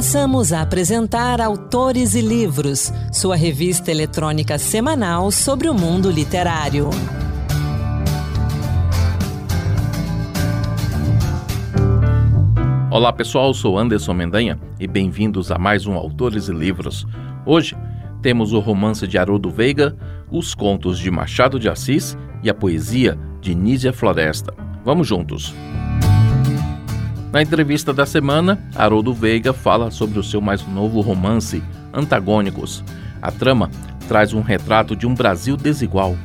Passamos a apresentar Autores e Livros, sua revista eletrônica semanal sobre o mundo literário. Olá pessoal, sou Anderson Mendanha e bem-vindos a mais um Autores e Livros. Hoje temos o romance de Haroldo Veiga, os contos de Machado de Assis e a poesia de Nízia Floresta. Vamos juntos! Na entrevista da semana, Haroldo Veiga fala sobre o seu mais novo romance, Antagônicos. A trama traz um retrato de um Brasil desigual.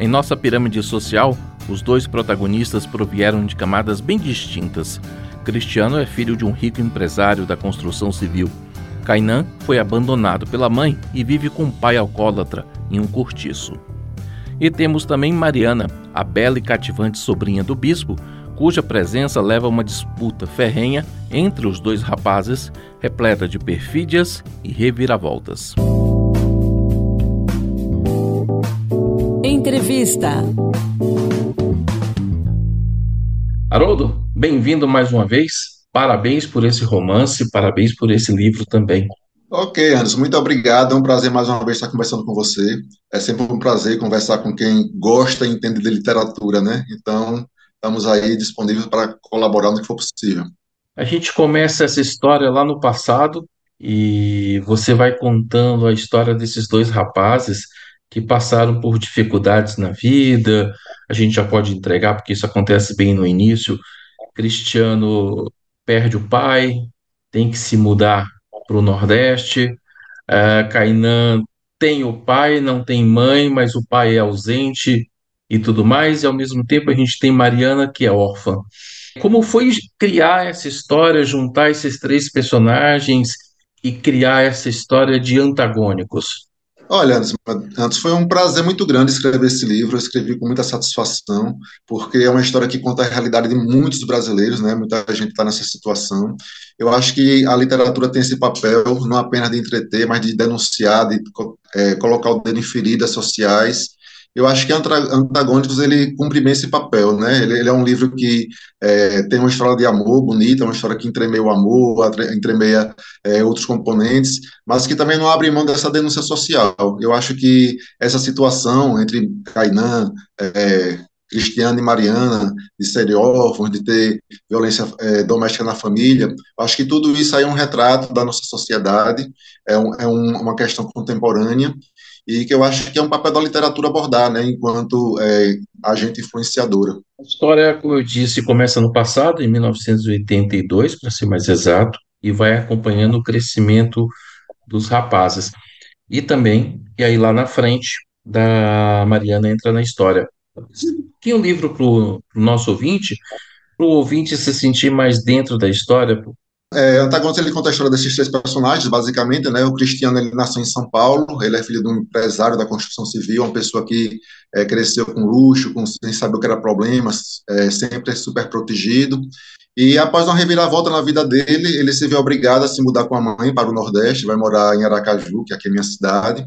Em nossa pirâmide social, os dois protagonistas provieram de camadas bem distintas. Cristiano é filho de um rico empresário da construção civil. Kainan foi abandonado pela mãe e vive com um pai alcoólatra em um cortiço. E temos também Mariana, a bela e cativante sobrinha do bispo, cuja presença leva a uma disputa ferrenha entre os dois rapazes, repleta de perfídias e reviravoltas. Entrevista. Haroldo, bem-vindo mais uma vez. Parabéns por esse romance, parabéns por esse livro também. Ok, Anderson, muito obrigado. É um prazer mais uma vez estar conversando com você. É sempre um prazer conversar com quem gosta e entende de literatura, né? Então, estamos aí disponíveis para colaborar no que for possível. A gente começa essa história lá no passado e você vai contando a história desses dois rapazes que passaram por dificuldades na vida. A gente já pode entregar, porque isso acontece bem no início. Cristiano perde o pai, tem que se mudar para o Nordeste. Uh, Kainan tem o pai, não tem mãe, mas o pai é ausente e tudo mais, e ao mesmo tempo a gente tem Mariana, que é órfã. Como foi criar essa história, juntar esses três personagens e criar essa história de antagônicos? Olha, antes, foi um prazer muito grande escrever esse livro. Eu escrevi com muita satisfação, porque é uma história que conta a realidade de muitos brasileiros, né? Muita gente está nessa situação. Eu acho que a literatura tem esse papel, não apenas de entreter, mas de denunciar, de é, colocar o dedo em feridas sociais eu acho que Antagônicos ele cumpre bem esse papel, né? Ele, ele é um livro que é, tem uma história de amor bonita, uma história que entremeia o amor, entremeia é, outros componentes, mas que também não abre mão dessa denúncia social. Eu acho que essa situação entre Kainan, é, Cristiano e Mariana, de serem órfãos, de ter violência é, doméstica na família, acho que tudo isso aí é um retrato da nossa sociedade, é, um, é um, uma questão contemporânea, e que eu acho que é um papel da literatura abordar, né, enquanto é, agente influenciadora. A história, como eu disse, começa no passado, em 1982, para ser mais exato, e vai acompanhando o crescimento dos rapazes. E também, e aí lá na frente, da Mariana entra na história. Tem um livro para o nosso ouvinte, para o ouvinte se sentir mais dentro da história, é, Antagônicos ele conta a história desses três personagens, basicamente, né? O Cristiano ele nasceu em São Paulo, ele é filho de um empresário da construção civil, uma pessoa que é, cresceu com luxo, com, sem saber o que era problemas, é, sempre super protegido. E após uma reviravolta na vida dele, ele se vê obrigado a se mudar com a mãe para o Nordeste, vai morar em Aracaju, que aqui é minha cidade.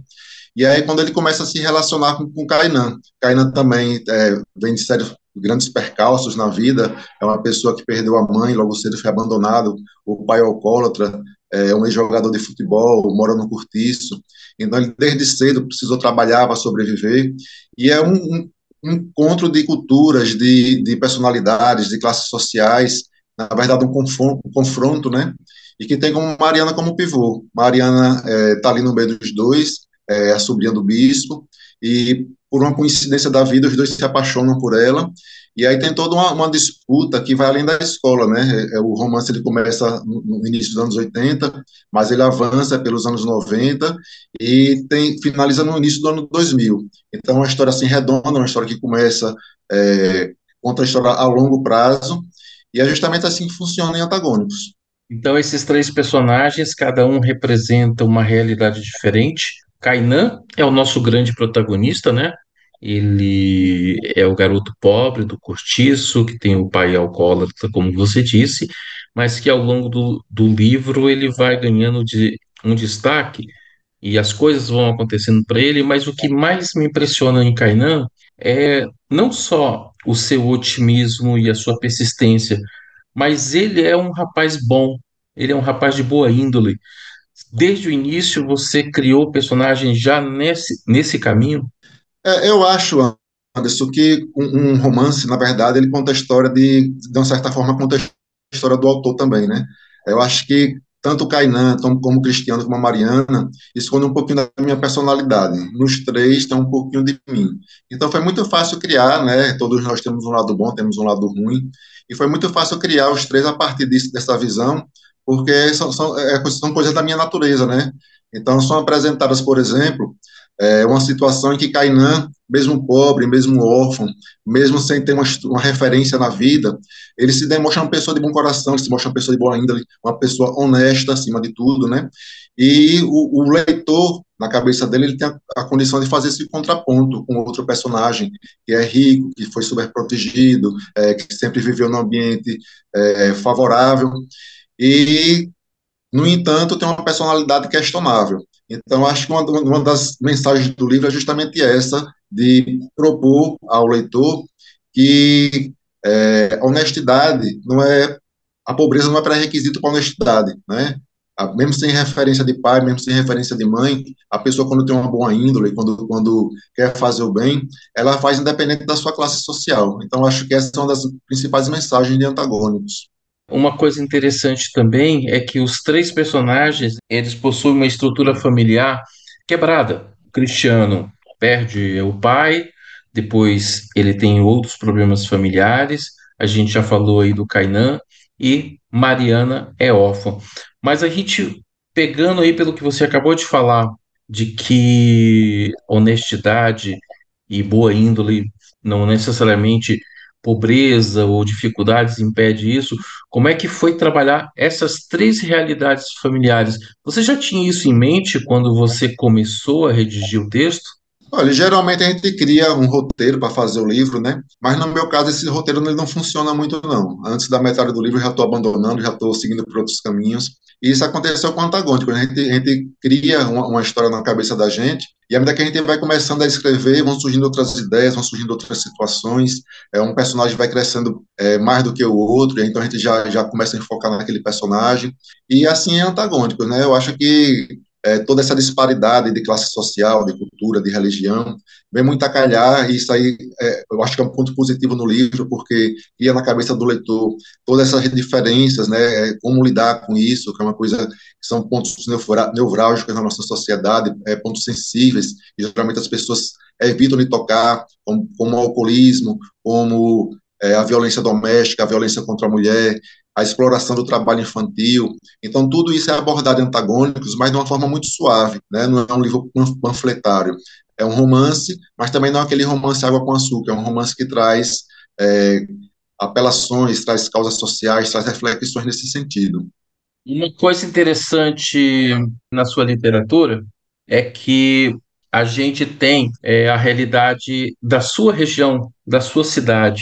E aí, quando ele começa a se relacionar com, com Kainan, Kainan também é, vem de sérios grandes percalços na vida, é uma pessoa que perdeu a mãe, logo cedo foi abandonado, o pai é alcoólatra, é um ex-jogador de futebol, mora no cortiço, então ele desde cedo precisou trabalhar para sobreviver, e é um, um, encontro de culturas, de, de, personalidades, de classes sociais, na verdade um confronto, um confronto, né, e que tem como Mariana como pivô. Mariana está é, tá ali no meio dos dois, é a sobrinha do bispo, e por uma coincidência da vida, os dois se apaixonam por ela, e aí tem toda uma, uma disputa que vai além da escola, né? É, é o romance ele começa no, início dos anos 80, mas ele avança pelos anos 90 e tem finaliza no início do ano 2000. Então, é uma história assim redonda, uma história que começa é, conta a história a longo prazo e é justamente assim que funciona em Antagônicos. Então, esses três personagens, cada um representa uma realidade diferente, Kainan é o nosso grande protagonista, né? Ele é o garoto pobre do cortiço, que tem o pai alcoólatra, como você disse, mas que ao longo do, do livro ele vai ganhando de, um destaque e as coisas vão acontecendo para ele, mas o que mais me impressiona em Kainan é não só o seu otimismo e a sua persistência, mas ele é um rapaz bom, ele é um rapaz de boa índole. Desde o início você criou o personagem já nesse, nesse caminho? É, eu acho, Anderson, que um, um, romance, na verdade, ele conta a história de, de uma certa forma, conta a história do autor também, né? Eu acho que tanto Kainan, como, Cristiano, como a Mariana, esconde um pouquinho da minha personalidade. Nos três tem um pouquinho de mim. Então foi muito fácil criar, né? Todos nós temos um lado bom, temos um lado ruim. E foi muito fácil criar os três a partir disso, dessa visão, porque são, são, é, são coisas da minha natureza, né? Então são apresentadas, por exemplo, é uma situação em que Kainan, mesmo pobre, mesmo órfão, mesmo sem ter uma, uma, referência na vida, ele se demonstra uma pessoa de bom coração, se mostra uma pessoa de boa índole, uma pessoa honesta acima de tudo, né? E o, o leitor, na cabeça dele, ele tem a, a, condição de fazer esse contraponto com outro personagem que é rico, que foi super protegido, é, que sempre viveu num ambiente é, favorável e no entanto, tem uma personalidade questionável. Então, acho que uma, uma das mensagens do livro é justamente essa, de propor ao leitor que é, honestidade não é a pobreza não é pré-requisito para honestidade, né? Mesmo sem referência de pai, mesmo sem referência de mãe, a pessoa quando tem uma boa índole, quando quando quer fazer o bem, ela faz independente da sua classe social. Então acho que essa é uma das principais mensagens de Antagônicos. Uma coisa interessante também é que os três personagens, eles possuem uma estrutura familiar quebrada. O Cristiano perde o pai, depois ele tem outros problemas familiares, a gente já falou aí do Kainan, e Mariana é órfã. Mas a gente, pegando aí pelo que você acabou de falar, de que honestidade e boa índole não necessariamente pobreza ou dificuldades impede isso? Como é que foi trabalhar essas três realidades familiares? Você já tinha isso em mente quando você começou a redigir o texto? Olha, geralmente a gente cria um roteiro para fazer o livro, né? Mas no meu caso esse roteiro não funciona muito não. Antes da metade do livro eu já estou abandonando, já estou seguindo por outros caminhos. E isso aconteceu com o Antagônico. A gente, a gente cria uma, uma, história na cabeça da gente e à medida que a gente vai começando a escrever, vão surgindo outras ideias, vão surgindo outras situações. É um personagem vai crescendo é, mais do que o outro, então a gente já já começa a enfocar naquele personagem. E assim é antagônico, né? Eu acho que é, toda essa disparidade de classe social, de cultura, de religião, vem muito a calhar, e isso aí é, eu acho que é um ponto positivo no livro, porque ia na cabeça do leitor todas essas diferenças, né, é, como lidar com isso, que é uma coisa que são pontos nevrálgicos na nossa sociedade, é, pontos sensíveis, e geralmente as pessoas evitam de tocar, como, como o alcoolismo, como é, a violência doméstica, a violência contra a mulher, a exploração do trabalho infantil. Então, tudo isso é abordado em antagônicos, mas de uma forma muito suave, né? não é um livro panfletário. É um romance, mas também não é aquele romance água com açúcar, é um romance que traz é, apelações, traz causas sociais, traz reflexões nesse sentido. Uma coisa interessante na sua literatura é que a gente tem é, a realidade da sua região, da sua cidade.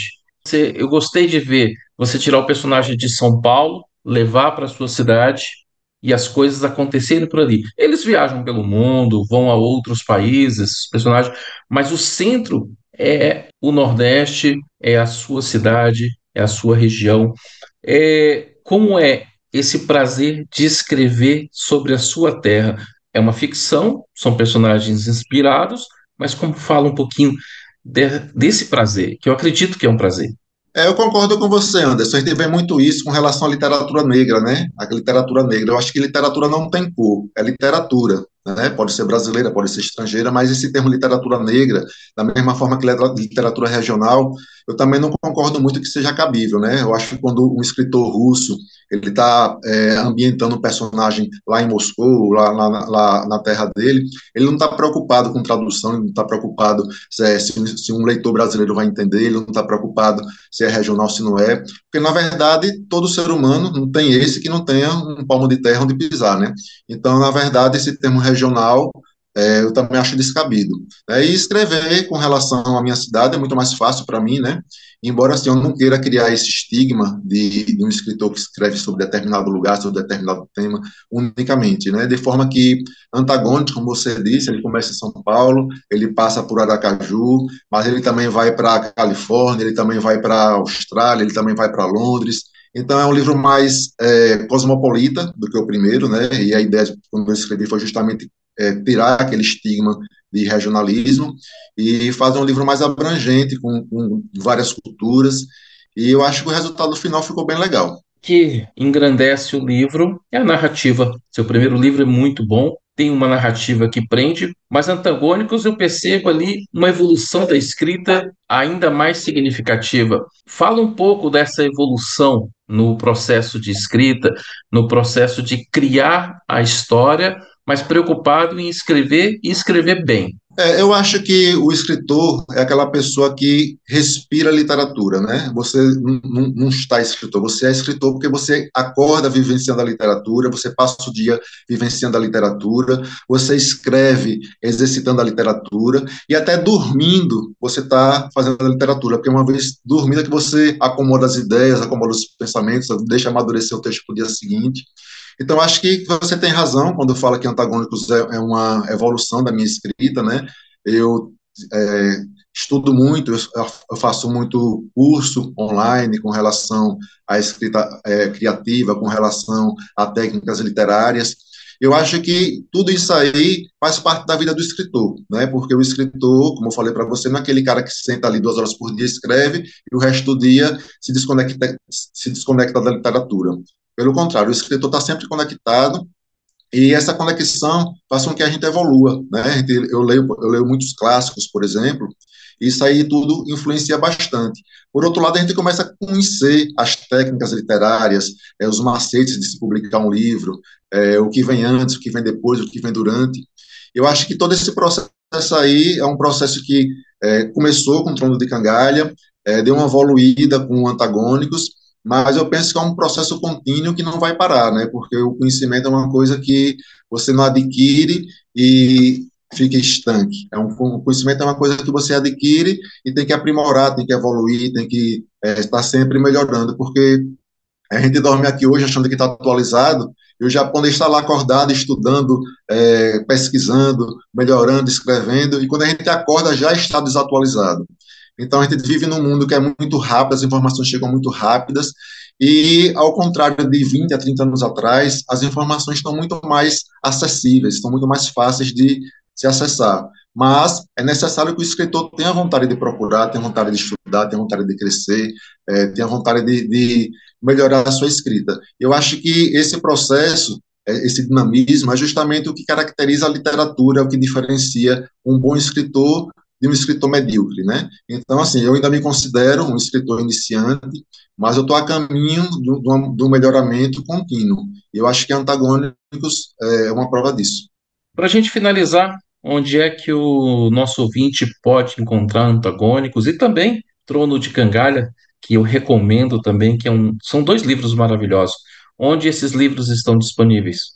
Eu gostei de ver você tirar o personagem de São Paulo, levar para sua cidade e as coisas acontecerem por ali. Eles viajam pelo mundo, vão a outros países, personagens, mas o centro é o Nordeste, é a sua cidade, é a sua região. É, como é esse prazer de escrever sobre a sua terra? É uma ficção, são personagens inspirados, mas como fala um pouquinho de, desse prazer, que eu acredito que é um prazer. É, eu concordo com você, Anderson. A gente vê muito isso com relação à literatura negra, né? A literatura negra. Eu acho que literatura não tem cor, é literatura. Né? Pode ser brasileira, pode ser estrangeira, mas esse termo literatura negra, da mesma forma que literatura regional, eu também não concordo muito que seja cabível, né? Eu acho que quando um escritor russo ele está é, ambientando um personagem lá em Moscou, lá, lá, lá na terra dele, ele não está preocupado com tradução, ele não está preocupado se, é, se, se, um leitor brasileiro vai entender, ele não está preocupado se é regional, se não é, porque na verdade todo ser humano não tem esse que não tenha um palmo de terra onde pisar, né? Então, na verdade, esse termo regional é, eu também acho descabido. É, e escrever com relação à minha cidade é muito mais fácil para mim, né? Embora assim, eu não queira criar esse estigma de, de, um escritor que escreve sobre determinado lugar, sobre determinado tema, unicamente, né? De forma que antagônico, como você disse, ele começa em São Paulo, ele passa por Aracaju, mas ele também vai para Califórnia, ele também vai para Austrália, ele também vai para Londres. Então é um livro mais é, cosmopolita do que o primeiro, né? E a ideia quando eu escrevi foi justamente é, tirar aquele estigma de regionalismo e fazer um livro mais abrangente com, com várias culturas. E eu acho que o resultado final ficou bem legal que engrandece o livro é a narrativa. Seu primeiro livro é muito bom, tem uma narrativa que prende, mas Antagônicos eu percebo ali uma evolução da escrita ainda mais significativa. Fala um pouco dessa evolução no processo de escrita, no processo de criar a história, mas preocupado em escrever e escrever bem. É, eu acho que o escritor é aquela pessoa que respira literatura, né? Você não está escritor, você é escritor porque você acorda vivenciando a literatura, você passa o dia vivenciando a literatura, você escreve exercitando a literatura e até dormindo você está fazendo a literatura, porque uma vez dormindo é que você acomoda as ideias, acomoda os pensamentos, deixa amadurecer o texto para o dia seguinte. Então, acho que você tem razão quando fala que Antagônicos é, é uma evolução da minha escrita, né? Eu é, estudo muito, eu faço muito curso online com relação à escrita é, criativa, com relação a técnicas literárias. Eu acho que tudo isso aí faz parte da vida do escritor, né? Porque o escritor, como eu falei para você, não é aquele cara que senta ali duas horas por dia escreve e o resto do dia se desconecta, se desconecta da literatura. Pelo contrário, o escritor está sempre conectado e essa conexão faz com que a gente evolua, né? Eu leio, eu leio muitos clássicos, por exemplo, e isso aí tudo influencia bastante. Por outro lado, a gente começa a conhecer as técnicas literárias, é, os macetes de se publicar um livro, é, o que vem antes, o que vem depois, o que vem durante. Eu acho que todo esse processo aí é um processo que é, começou com o Trono de Cangalha, é, deu uma evoluída com antagônicos, mas eu penso que é um processo contínuo que não vai parar, né? Porque o conhecimento é uma coisa que você não adquire e fica estanque. É um, o conhecimento é uma coisa que você adquire e tem que aprimorar, tem que evoluir, tem que é, estar sempre melhorando, porque a gente dorme aqui hoje achando que está atualizado, e o japonês está lá acordado, estudando, é, pesquisando, melhorando, escrevendo, e quando a gente acorda já está desatualizado. Então a gente vive num mundo que é muito rápido, as informações chegam muito rápidas, e ao contrário de 20 a 30 anos atrás, as informações estão muito mais acessíveis, estão muito mais fáceis de se acessar. Mas é necessário que o escritor tenha vontade de procurar, tenha vontade de estudar, tenha vontade de crescer, é, tenha vontade de, de melhorar a sua escrita. Eu acho que esse processo é, esse dinamismo é justamente o que caracteriza a literatura, o que diferencia um bom escritor de um escritor medíocre, né? Então, assim, eu ainda me considero um escritor iniciante, mas eu estou a caminho do, melhoramento contínuo. Eu acho que Antagônicos é uma prova disso. Para a gente finalizar, onde é que o nosso ouvinte pode encontrar Antagônicos e também Trono de Cangalha, que eu recomendo também, que é um, são dois livros maravilhosos. Onde esses livros estão disponíveis?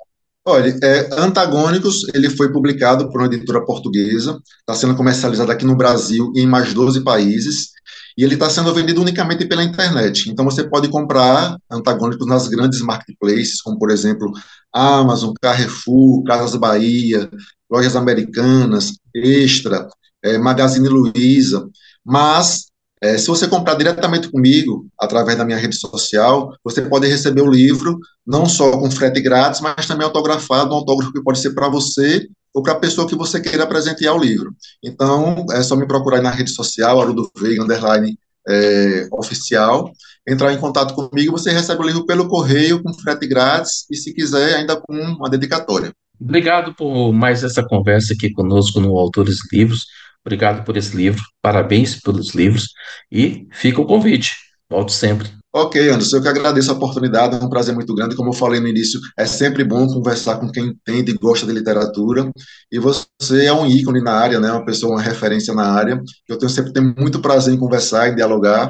Olha, é, Antagônicos, ele foi publicado por uma editora portuguesa, está sendo comercializado aqui no Brasil e em mais 12 países, e ele está sendo vendido unicamente pela internet. Então, você pode comprar Antagônicos nas grandes marketplaces, como, por exemplo, Amazon, Carrefour, Casas Bahia, Lojas Americanas, Extra, é, Magazine Luiza, mas é, se você comprar diretamente comigo, através da minha rede social, você pode receber o livro, não só com frete grátis, mas também autografado, um autógrafo que pode ser para você ou para a pessoa que você queira presentear o livro. Então, é só me procurar na rede social, Arudo Veiga, underline, é, oficial, entrar em contato comigo, você recebe o livro pelo correio, com frete grátis, e se quiser, ainda com uma dedicatória. Obrigado por mais essa conversa aqui conosco no Autores Livros. Obrigado por esse livro, parabéns pelos livros e fica o convite. Volte sempre. Ok, Anderson, eu que agradeço a oportunidade, é um prazer muito grande. Como eu falei no início, é sempre bom conversar com quem entende e gosta de literatura. E você é um ícone na área, né? uma pessoa, uma referência na área. Eu tenho sempre tenho muito prazer em conversar, em dialogar.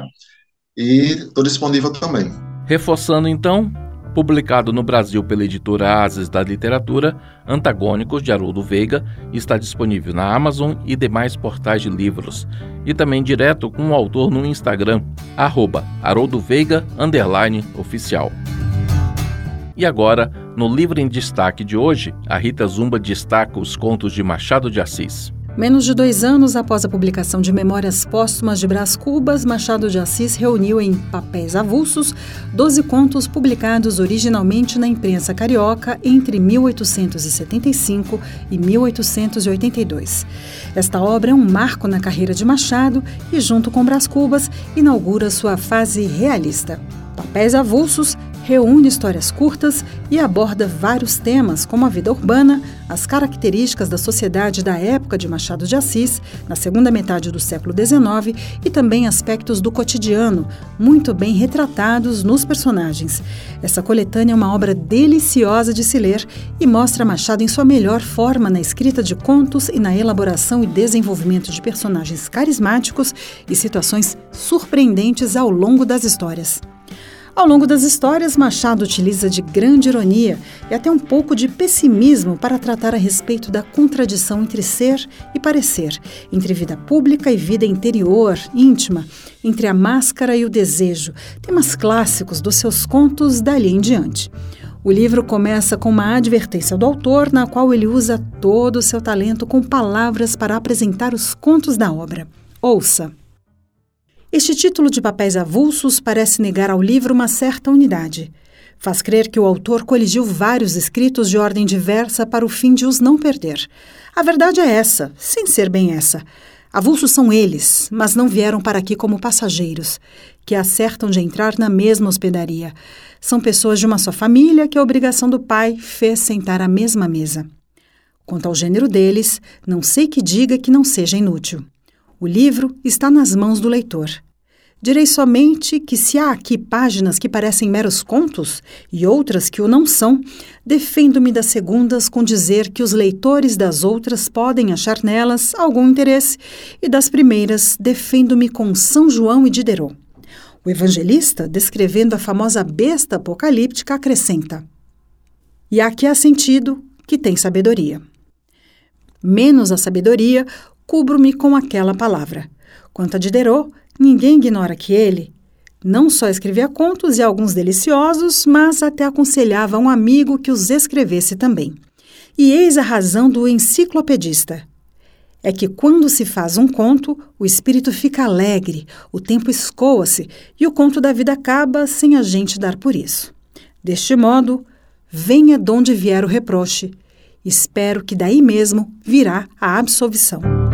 E estou disponível também. Reforçando então, publicado no Brasil pela editora Ases da Literatura, Antagônicos de Haroldo Veiga, está disponível na Amazon e demais portais de livros, e também direto com o autor no Instagram, arroba Haroldo Veiga, oficial. E agora, no livro em destaque de hoje, a Rita Zumba destaca os contos de Machado de Assis. Menos de dois anos após a publicação de Memórias Póstumas de Brás Cubas, Machado de Assis reuniu em papéis avulsos 12 contos publicados originalmente na imprensa carioca entre 1875 e 1882. Esta obra é um marco na carreira de Machado e, junto com Brás Cubas, inaugura sua fase realista. Papéis Avulsos reúne histórias curtas e aborda vários temas, como a vida urbana, as características da sociedade da época de Machado de Assis, na segunda metade do século XIX, e também aspectos do cotidiano, muito bem retratados nos personagens. Essa coletânea é uma obra deliciosa de se ler e mostra Machado em sua melhor forma na escrita de contos e na elaboração e desenvolvimento de personagens carismáticos e situações surpreendentes ao longo das histórias. Ao longo das histórias, Machado utiliza de grande ironia e até um pouco de pessimismo para tratar a respeito da contradição entre ser e parecer, entre vida pública e vida interior, íntima, entre a máscara e o desejo, temas clássicos dos seus contos dali em diante. O livro começa com uma advertência do autor, na qual ele usa todo o seu talento com palavras para apresentar os contos da obra. Ouça! Este título de papéis avulsos parece negar ao livro uma certa unidade. Faz crer que o autor coligiu vários escritos de ordem diversa para o fim de os não perder. A verdade é essa, sem ser bem essa. Avulsos são eles, mas não vieram para aqui como passageiros, que acertam de entrar na mesma hospedaria. São pessoas de uma só família que a obrigação do pai fez sentar à mesma mesa. Quanto ao gênero deles, não sei que diga que não seja inútil. O livro está nas mãos do leitor. Direi somente que, se há aqui páginas que parecem meros contos e outras que o não são, defendo-me das segundas com dizer que os leitores das outras podem achar nelas algum interesse, e das primeiras defendo-me com São João e Diderot. O evangelista, descrevendo a famosa besta apocalíptica, acrescenta: E que há sentido que tem sabedoria. Menos a sabedoria, cubro-me com aquela palavra. Quanto a Diderot, ninguém ignora que ele não só escrevia contos e alguns deliciosos, mas até aconselhava a um amigo que os escrevesse também. E eis a razão do enciclopedista. É que quando se faz um conto, o espírito fica alegre, o tempo escoa-se e o conto da vida acaba sem a gente dar por isso. Deste modo, venha de onde vier o reproche. Espero que daí mesmo virá a absolvição.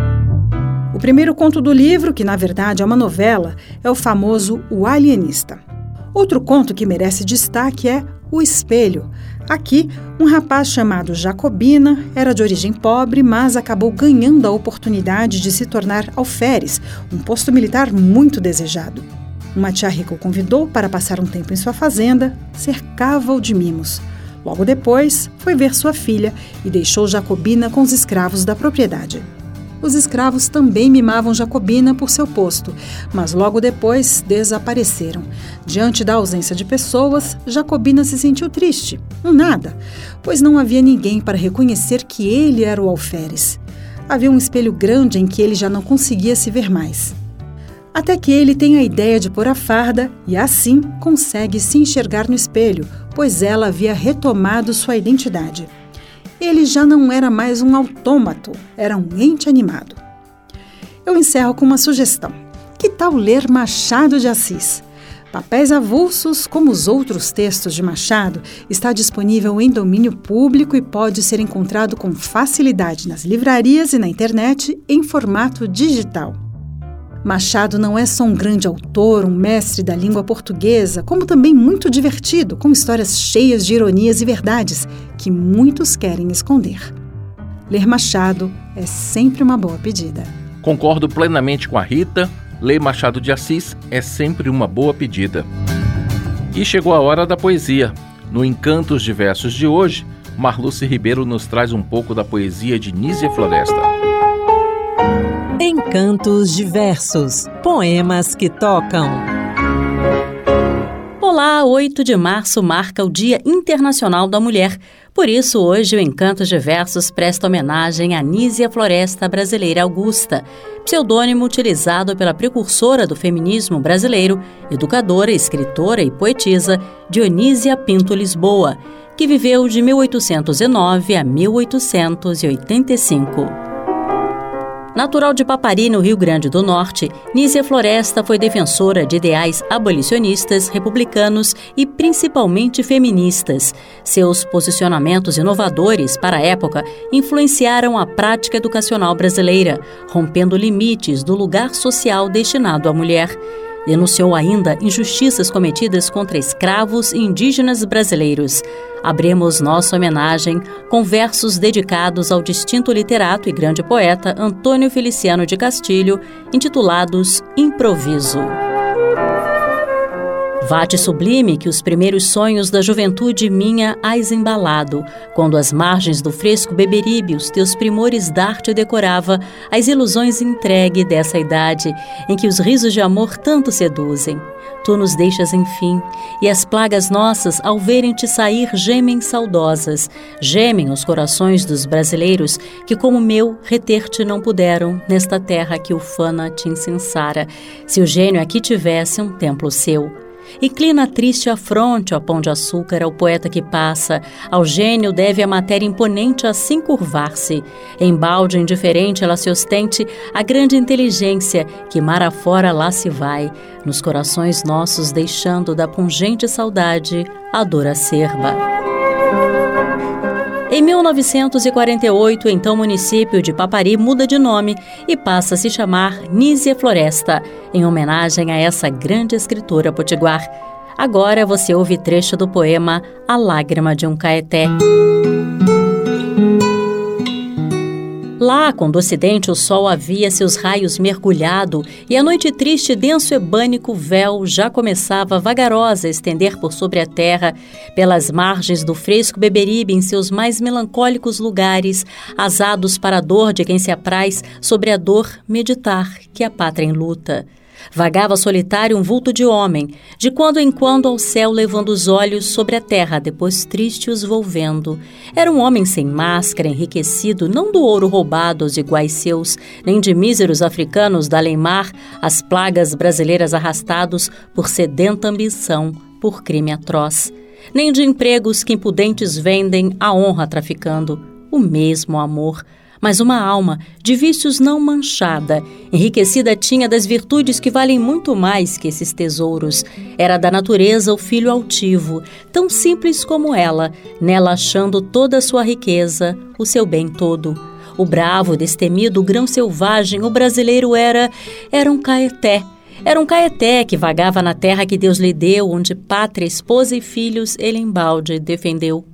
O primeiro conto do livro, que na verdade é uma novela, é o famoso O Alienista. Outro conto que merece destaque é O Espelho. Aqui, um rapaz chamado Jacobina era de origem pobre, mas acabou ganhando a oportunidade de se tornar alferes, um posto militar muito desejado. Uma tia rica o convidou para passar um tempo em sua fazenda, cercava-o de mimos. Logo depois, foi ver sua filha e deixou Jacobina com os escravos da propriedade os escravos também mimavam Jacobina por seu posto, mas logo depois desapareceram. Diante da ausência de pessoas, Jacobina se sentiu triste, um nada, pois não havia ninguém para reconhecer que ele era o alferes. Havia um espelho grande em que ele já não conseguia se ver mais. Até que ele tem a ideia de pôr a farda e assim consegue se enxergar no espelho, pois ela havia retomado sua identidade ele já não era mais um autômato, era um ente animado. Eu encerro com uma sugestão. Que tal ler Machado de Assis? Papéis Avulsos, como os outros textos de Machado, está disponível em domínio público e pode ser encontrado com facilidade nas livrarias e na internet em formato digital. Machado não é só um grande autor, um mestre da língua portuguesa, como também muito divertido, com histórias cheias de ironias e verdades que muitos querem esconder. Ler Machado é sempre uma boa pedida. Concordo plenamente com a Rita. Ler Machado de Assis é sempre uma boa pedida. E chegou a hora da poesia. No Encantos de Versos de hoje, Marluce Ribeiro nos traz um pouco da poesia de Nízia Floresta. Encantos diversos, poemas que tocam. Olá, 8 de março marca o Dia Internacional da Mulher. Por isso, hoje o Encantos Diversos presta homenagem a Nízia Floresta Brasileira Augusta, pseudônimo utilizado pela precursora do feminismo brasileiro, educadora, escritora e poetisa Dionísia Pinto Lisboa, que viveu de 1809 a 1885. Natural de Papari, no Rio Grande do Norte, Nízia Floresta foi defensora de ideais abolicionistas, republicanos e principalmente feministas. Seus posicionamentos inovadores para a época influenciaram a prática educacional brasileira, rompendo limites do lugar social destinado à mulher. Denunciou ainda injustiças cometidas contra escravos e indígenas brasileiros. Abrimos nossa homenagem com versos dedicados ao distinto literato e grande poeta Antônio Feliciano de Castilho, intitulados Improviso. Vate sublime que os primeiros sonhos da juventude minha ais embalado, quando às margens do fresco Beberibe os teus primores d'arte decorava, as ilusões entregue dessa idade, em que os risos de amor tanto seduzem. Tu nos deixas enfim, e as plagas nossas, ao verem-te sair, gemem saudosas, gemem os corações dos brasileiros, que como meu, reter-te não puderam, nesta terra que ufana te incensara, se o gênio aqui tivesse um templo seu. Inclina triste a fronte, ó pão de açúcar, ao poeta que passa. Ao gênio deve a matéria imponente assim curvar-se. Em balde indiferente ela se ostente a grande inteligência que mar afora lá se vai, nos corações nossos deixando da pungente saudade a dor acerba. Em 1948, então município de Papari muda de nome e passa a se chamar Nízia Floresta, em homenagem a essa grande escritora potiguar. Agora você ouve trecho do poema A Lágrima de um Caeté. Lá, quando o ocidente o sol havia seus raios mergulhado e a noite triste denso ebânico véu já começava vagarosa a estender por sobre a terra, pelas margens do fresco Beberibe em seus mais melancólicos lugares, asados para a dor de quem se apraz sobre a dor meditar que a pátria em luta. Vagava solitário um vulto de homem, de quando em quando ao céu levando os olhos sobre a terra, depois triste os volvendo. Era um homem sem máscara, enriquecido, não do ouro roubado aos iguais seus, nem de míseros africanos da Leimar, as plagas brasileiras arrastados por sedenta ambição, por crime atroz. Nem de empregos que impudentes vendem a honra traficando, o mesmo amor mas uma alma de vícios não manchada, enriquecida tinha das virtudes que valem muito mais que esses tesouros. Era da natureza o filho altivo, tão simples como ela, nela achando toda a sua riqueza, o seu bem todo. O bravo, destemido, grão selvagem, o brasileiro era era um caeté. Era um caeté que vagava na terra que Deus lhe deu, onde pátria, esposa e filhos ele embalde defendeu.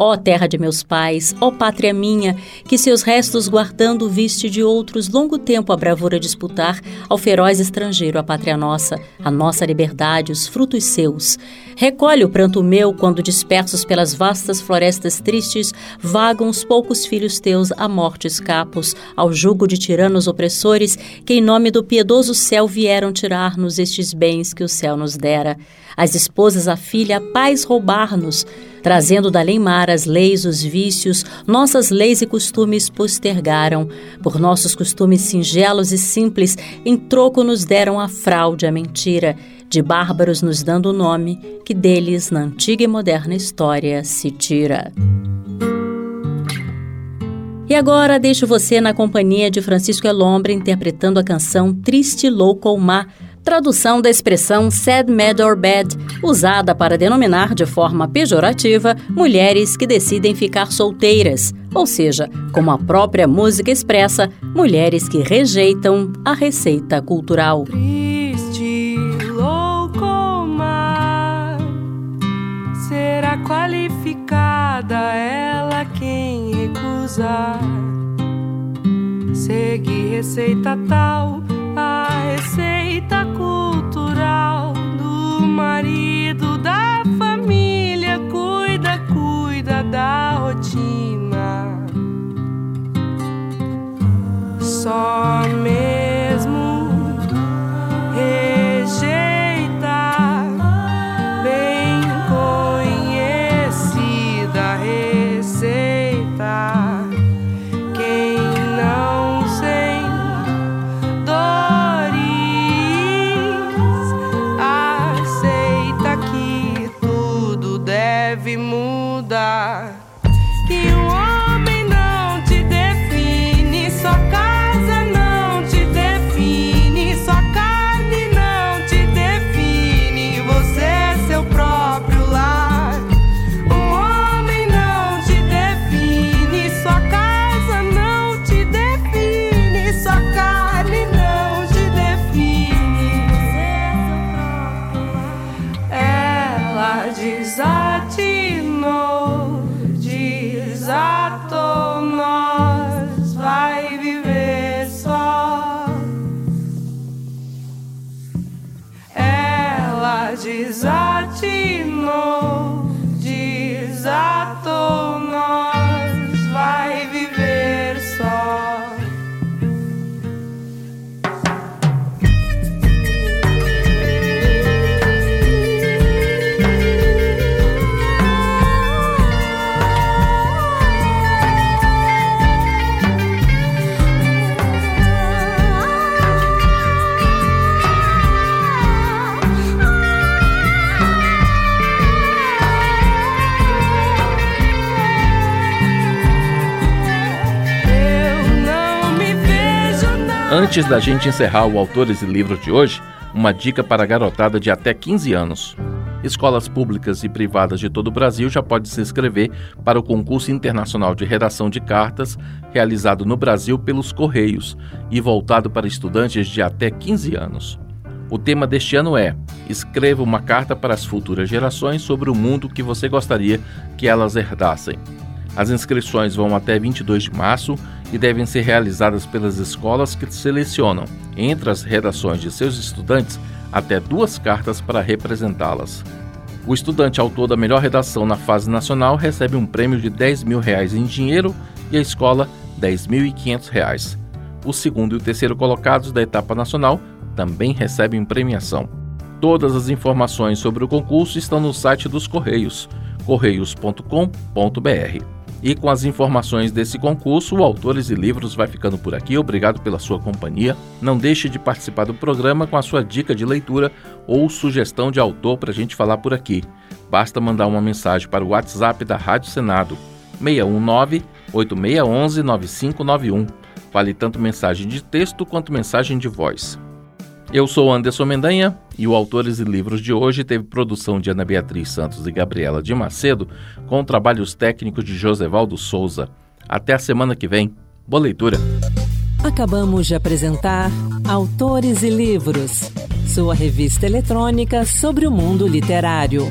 Ó terra de meus pais, ó pátria minha, que seus restos guardando viste de outros longo tempo a bravura disputar ao feroz estrangeiro a pátria nossa, a nossa liberdade, os frutos seus. Recolhe o pranto meu quando dispersos pelas vastas florestas tristes vagam os poucos filhos teus a morte escapos, ao jugo de tiranos opressores que em nome do piedoso céu vieram tirar-nos estes bens que o céu nos dera. As esposas a filha a paz roubar-nos, trazendo da lei mar as leis, os vícios, nossas leis e costumes postergaram. Por nossos costumes singelos e simples, em troco nos deram a fraude, a mentira, de bárbaros nos dando o nome que deles na antiga e moderna história se tira. E agora deixo você na companhia de Francisco Elombre interpretando a canção Triste Louco ou Má, tradução da expressão sad, mad or bad, usada para denominar de forma pejorativa mulheres que decidem ficar solteiras, ou seja, como a própria música expressa, mulheres que rejeitam a receita cultural. Triste, louco, será qualificada ela quem recusar. Segue receita tal receita cultural do marido da família cuida, cuida da rotina. Só desire. Antes da gente encerrar o Autores e Livros de hoje, uma dica para a garotada de até 15 anos. Escolas públicas e privadas de todo o Brasil já podem se inscrever para o concurso internacional de redação de cartas realizado no Brasil pelos Correios e voltado para estudantes de até 15 anos. O tema deste ano é: Escreva uma carta para as futuras gerações sobre o mundo que você gostaria que elas herdassem. As inscrições vão até 22 de março e devem ser realizadas pelas escolas que selecionam, entre as redações de seus estudantes, até duas cartas para representá-las. O estudante autor da melhor redação na fase nacional recebe um prêmio de 10 mil reais em dinheiro e a escola 10.500 reais. O segundo e o terceiro colocados da etapa nacional também recebem premiação. Todas as informações sobre o concurso estão no site dos Correios, correios.com.br. E com as informações desse concurso, o Autores e Livros vai ficando por aqui. Obrigado pela sua companhia. Não deixe de participar do programa com a sua dica de leitura ou sugestão de autor para a gente falar por aqui. Basta mandar uma mensagem para o WhatsApp da Rádio Senado, 619-8611-9591. Vale tanto mensagem de texto quanto mensagem de voz. Eu sou Anderson Mendanha e o Autores e Livros de hoje teve produção de Ana Beatriz Santos e Gabriela de Macedo, com trabalhos técnicos de Josevaldo Souza. Até a semana que vem. Boa leitura! Acabamos de apresentar Autores e Livros, sua revista eletrônica sobre o mundo literário.